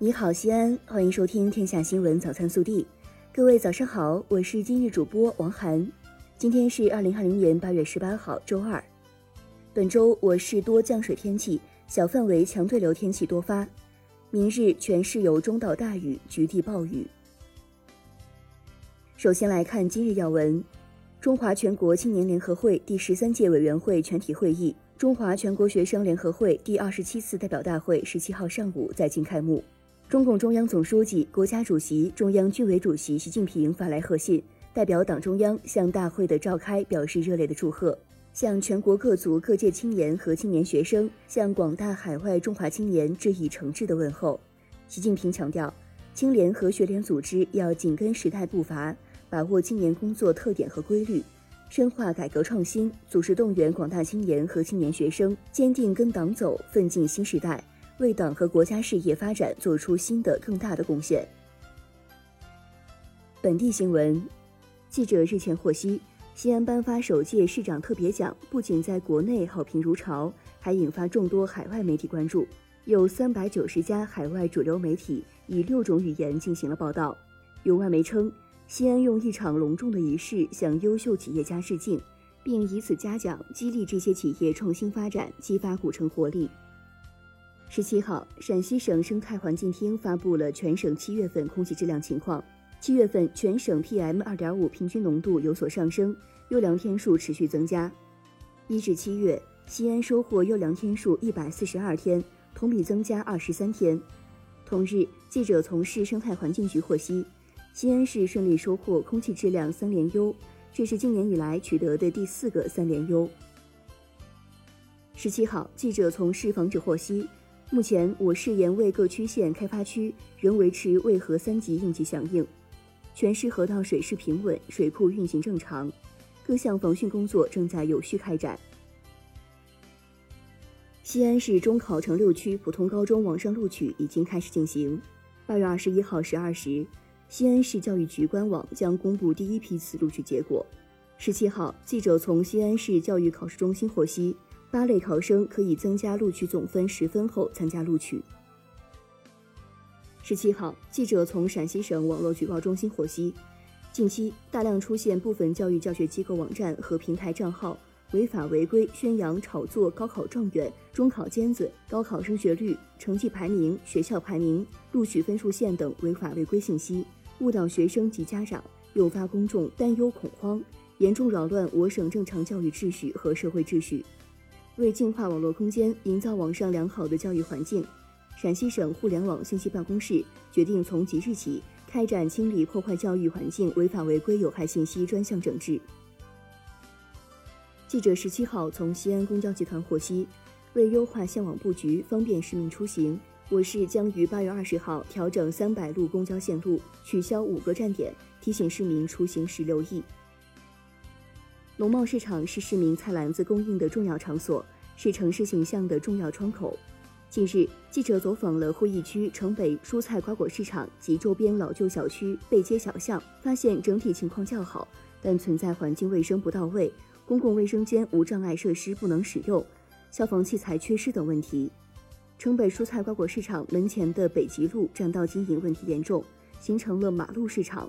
你好，西安，欢迎收听《天下新闻早餐速递》。各位早上好，我是今日主播王涵。今天是二零二零年八月十八号，周二。本周我市多降水天气，小范围强对流天气多发。明日全市有中到大雨，局地暴雨。首先来看今日要闻：中华全国青年联合会第十三届委员会全体会议，中华全国学生联合会第二十七次代表大会十七号上午在京开幕。中共中央总书记、国家主席、中央军委主席习近平发来贺信，代表党中央向大会的召开表示热烈的祝贺，向全国各族各界青年和青年学生，向广大海外中华青年致以诚挚的问候。习近平强调，青联和学联组织要紧跟时代步伐，把握青年工作特点和规律，深化改革创新，组织动员广大青年和青年学生，坚定跟党走，奋进新时代。为党和国家事业发展做出新的更大的贡献。本地新闻，记者日前获悉，西安颁发首届市长特别奖，不仅在国内好评如潮，还引发众多海外媒体关注。有三百九十家海外主流媒体以六种语言进行了报道。有外媒称，西安用一场隆重的仪式向优秀企业家致敬，并以此嘉奖，激励这些企业创新发展，激发古城活力。十七号，陕西省生态环境厅发布了全省七月份空气质量情况。七月份全省 PM 二点五平均浓度有所上升，优良天数持续增加。一至七月，西安收获优良天数一百四十二天，同比增加二十三天。同日，记者从市生态环境局获悉，西安市顺利收获空气质量三连优，这是今年以来取得的第四个三连优。十七号，记者从市防指获悉。目前，我市沿渭各区县开发区仍维持渭河三级应急响应，全市河道水势平稳，水库运行正常，各项防汛工作正在有序开展。西安市中考城六区普通高中网上录取已经开始进行。八月二十一号十二时，西安市教育局官网将公布第一批次录取结果。十七号，记者从西安市教育考试中心获悉。八类考生可以增加录取总分十分后参加录取。十七号，记者从陕西省网络举报中心获悉，近期大量出现部分教育教学机构网站和平台账号违法违规宣扬炒作高考状元、中考尖子、高考升学率、成绩排名、学校排名、录取分数线等违法违规信息，误导学生及家长，诱发公众担忧恐慌，严重扰乱我省正常教育秩序和社会秩序。为净化网络空间，营造网上良好的教育环境，陕西省互联网信息办公室决定从即日起开展清理破坏教育环境违法违规有害信息专项整治。记者十七号从西安公交集团获悉，为优化线网布局，方便市民出行，我市将于八月二十号调整三百路公交线路，取消五个站点，提醒市民出行时留意。农贸市场是市民菜篮子供应的重要场所，是城市形象的重要窗口。近日，记者走访了会议区城北蔬菜瓜果市场及周边老旧小区、背街小巷，发现整体情况较好，但存在环境卫生不到位、公共卫生间无障碍设施不能使用、消防器材缺失等问题。城北蔬菜瓜果市场门前的北极路占道经营问题严重，形成了马路市场。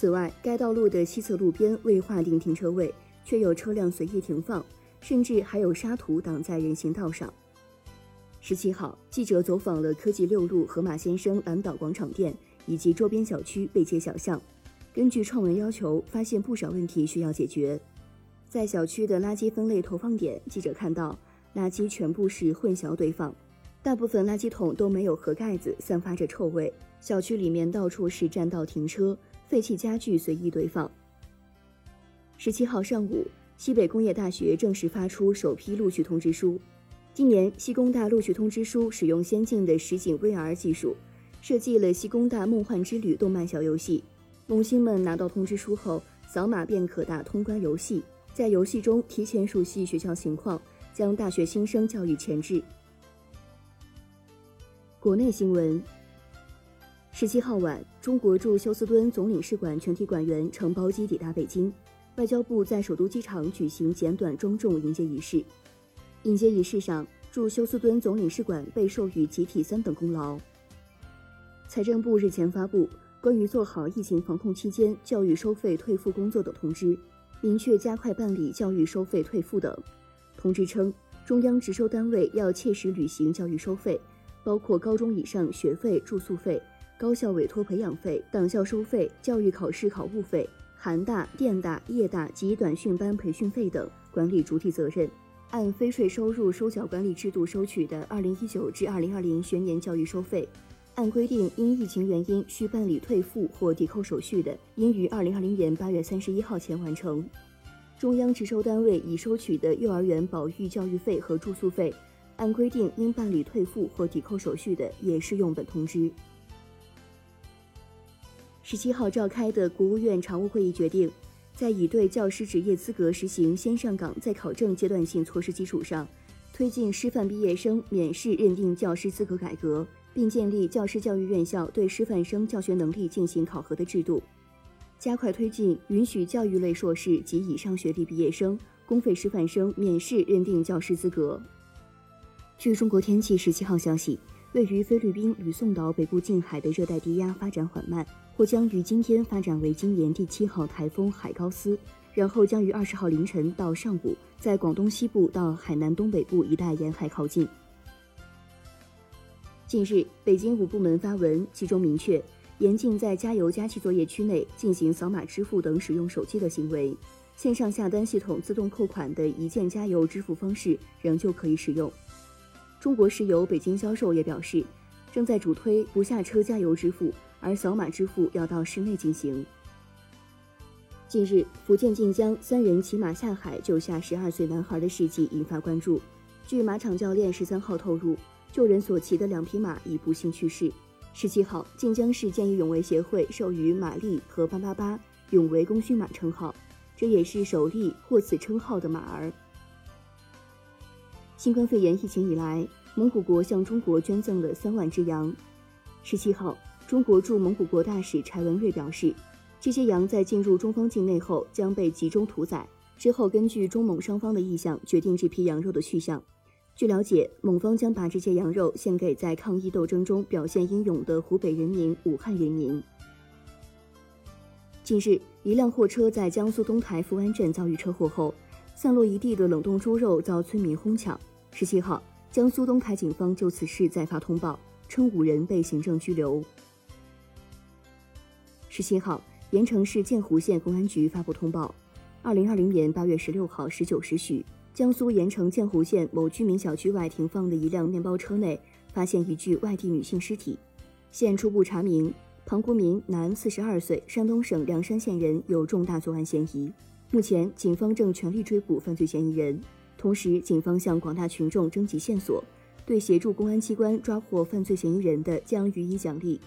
此外，该道路的西侧路边未划定停车位，却有车辆随意停放，甚至还有沙土挡在人行道上。十七号，记者走访了科技六路河马先生蓝岛广场店以及周边小区背街小巷，根据创文要求，发现不少问题需要解决。在小区的垃圾分类投放点，记者看到垃圾全部是混淆堆放，大部分垃圾桶都没有盒盖子，散发着臭味。小区里面到处是占道停车。废弃家具随意堆放。十七号上午，西北工业大学正式发出首批录取通知书。今年西工大录取通知书使用先进的实景 VR 技术，设计了西工大梦幻之旅动漫小游戏。萌新们拿到通知书后，扫码便可打通关游戏，在游戏中提前熟悉学校情况，将大学新生教育前置。国内新闻。十七号晚，中国驻休斯敦总领事馆全体馆员乘包机抵达北京，外交部在首都机场举行简短庄重迎接仪式。迎接仪式上，驻休斯敦总领事馆被授予集体三等功劳。财政部日前发布关于做好疫情防控期间教育收费退付工作的通知，明确加快办理教育收费退付等。通知称，中央直收单位要切实履行教育收费，包括高中以上学费、住宿费、高校委托培养费、党校收费、教育考试考务费、寒大、电大、夜大及短训班培训费等管理主体责任。按非税收入收缴管理制度收取的二零一九至二零二零学年教育收费。按规定，因疫情原因需办理退付或抵扣手续的，应于二零二零年八月三十一号前完成。中央直收单位已收取的幼儿园保育教育费和住宿费，按规定应办理退付或抵扣手续的，也适用本通知。十七号召开的国务院常务会议决定，在已对教师职业资格实行先上岗再考证阶段性措施基础上，推进师范毕业生免试认定教师资格改革。并建立教师教育院校对师范生教学能力进行考核的制度，加快推进允许教育类硕士及以上学历毕业生、公费师范生免试认定教师资格。据中国天气十七号消息，位于菲律宾吕宋岛北部近海的热带低压发展缓慢，或将于今天发展为今年第七号台风海高斯，然后将于二十号凌晨到上午在广东西部到海南东北部一带沿海靠近。近日，北京五部门发文，其中明确严禁在加油加气作业区内进行扫码支付等使用手机的行为。线上下单系统自动扣款的一键加油支付方式仍旧可以使用。中国石油北京销售也表示，正在主推不下车加油支付，而扫码支付要到室内进行。近日，福建晋江三人骑马下海救下十二岁男孩的事迹引发关注。据马场教练十三号透露。救人所骑的两匹马已不幸去世。十七号，晋江市见义勇为协会授予马丽和八八八勇为功勋马称号，这也是首例获此称号的马儿。新冠肺炎疫情以来，蒙古国向中国捐赠了三万只羊。十七号，中国驻蒙古国大使柴文瑞表示，这些羊在进入中方境内后将被集中屠宰，之后根据中蒙双方的意向决定这批羊肉的去向。据了解，蒙方将把这些羊肉献给在抗疫斗争中表现英勇的湖北人民、武汉人民。近日，一辆货车在江苏东台福安镇遭遇车祸后，散落一地的冷冻猪肉遭村民哄抢。十七号，江苏东台警方就此事再发通报，称五人被行政拘留。十七号，盐城市建湖县公安局发布通报：二零二零年八月十六号十九时许。江苏盐城建湖县某居民小区外停放的一辆面包车内，发现一具外地女性尸体。现初步查明，庞国民，男，四十二岁，山东省梁山县人，有重大作案嫌疑。目前，警方正全力追捕犯罪嫌疑人，同时，警方向广大群众征集线索，对协助公安机关抓获犯罪嫌疑人的，将予以奖励。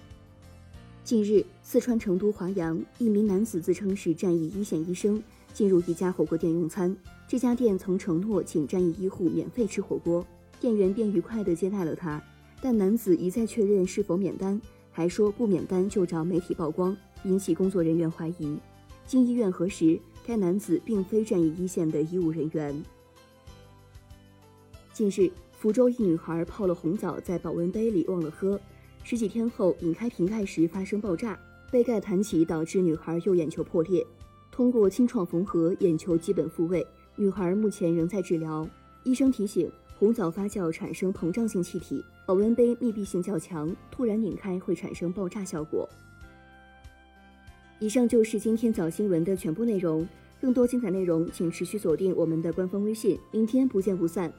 近日，四川成都华阳一名男子自称是战役一线医生。进入一家火锅店用餐，这家店曾承诺请战役医护免费吃火锅，店员便愉快地接待了他。但男子一再确认是否免单，还说不免单就找媒体曝光，引起工作人员怀疑。经医院核实，该男子并非战役一线的医务人员。近日，福州一女孩泡了红枣在保温杯里忘了喝，十几天后拧开瓶盖时发生爆炸，杯盖弹起导致女孩右眼球破裂。通过清创缝合，眼球基本复位。女孩目前仍在治疗。医生提醒：红枣发酵产生膨胀性气体，保温杯密闭性较强，突然拧开会产生爆炸效果。以上就是今天早新闻的全部内容。更多精彩内容，请持续锁定我们的官方微信。明天不见不散。